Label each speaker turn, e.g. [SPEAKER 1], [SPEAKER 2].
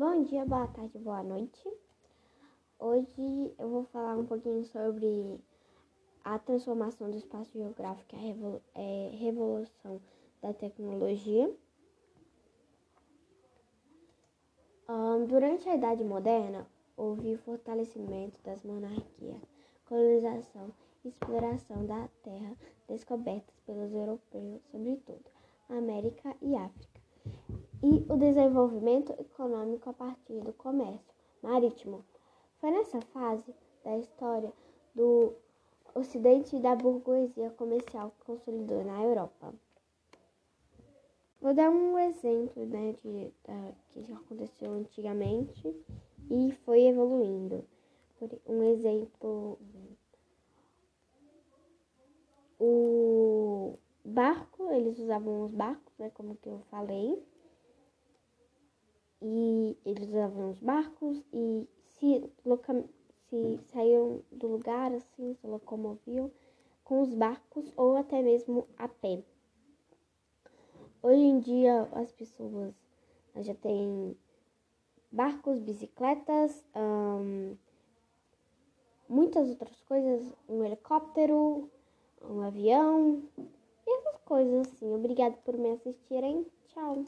[SPEAKER 1] Bom dia, boa tarde, boa noite. Hoje eu vou falar um pouquinho sobre a transformação do espaço geográfico, a revolu é, revolução da tecnologia. Durante a Idade Moderna, houve fortalecimento das monarquias, colonização e exploração da terra descobertas pelos europeus, sobretudo América e África e o desenvolvimento econômico a partir do comércio marítimo. Foi nessa fase da história do Ocidente da burguesia comercial que consolidou na Europa. Vou dar um exemplo né, de, de, que aconteceu antigamente e foi evoluindo. Um exemplo, o barco, eles usavam os barcos, né, como que eu falei, e eles usavam os barcos e se, loca se saíam do lugar, assim, se locomoviam com os barcos ou até mesmo a pé. Hoje em dia as pessoas já têm barcos, bicicletas, muitas outras coisas, um helicóptero, um avião e essas coisas assim. Obrigada por me assistirem. Tchau.